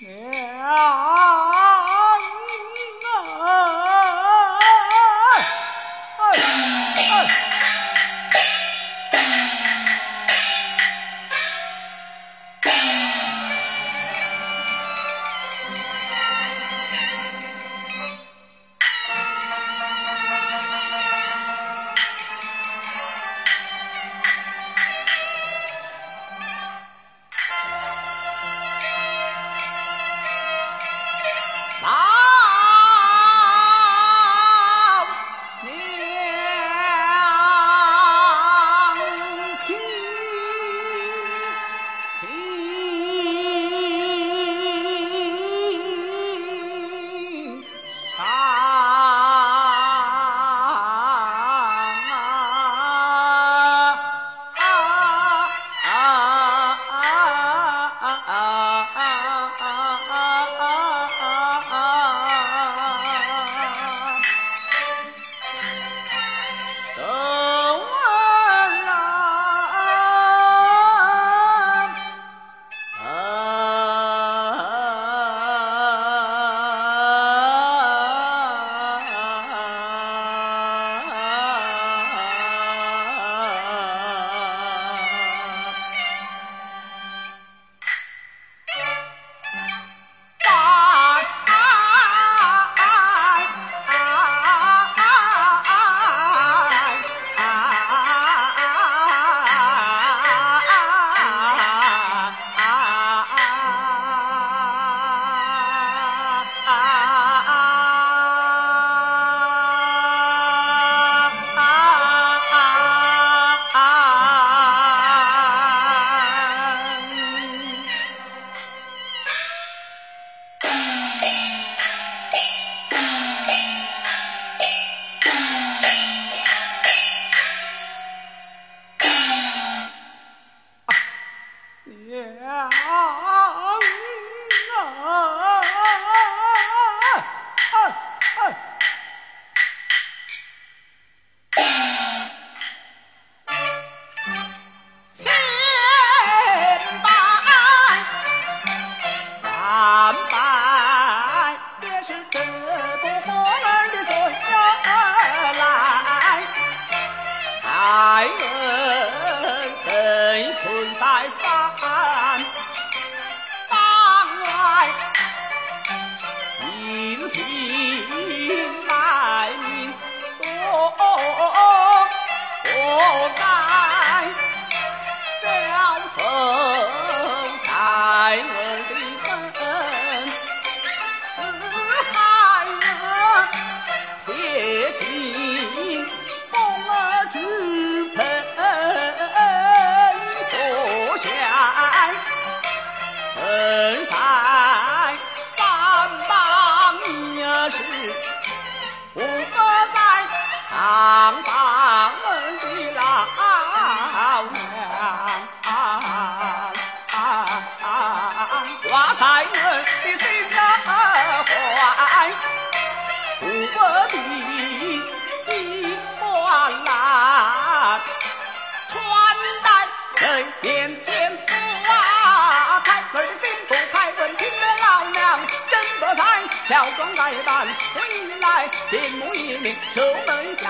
娘啊！哎！耶啊！不地一团乱，穿戴人面前不啊，开门心不开门，听得老娘真不在，乔装改扮回来，见母一面，出门甘。